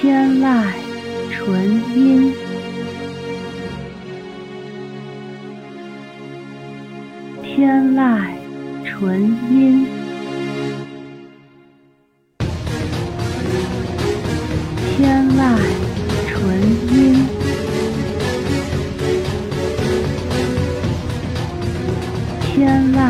天籁纯音，天籁纯音，天籁纯音，天籁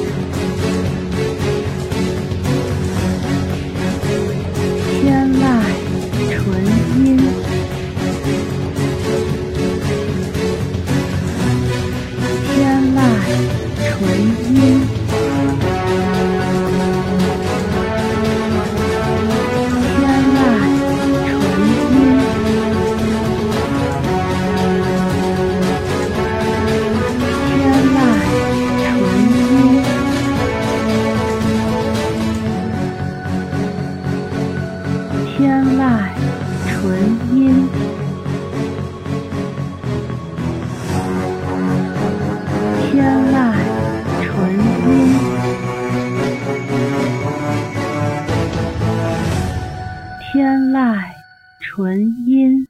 天籁纯音，天籁纯音，天籁纯音。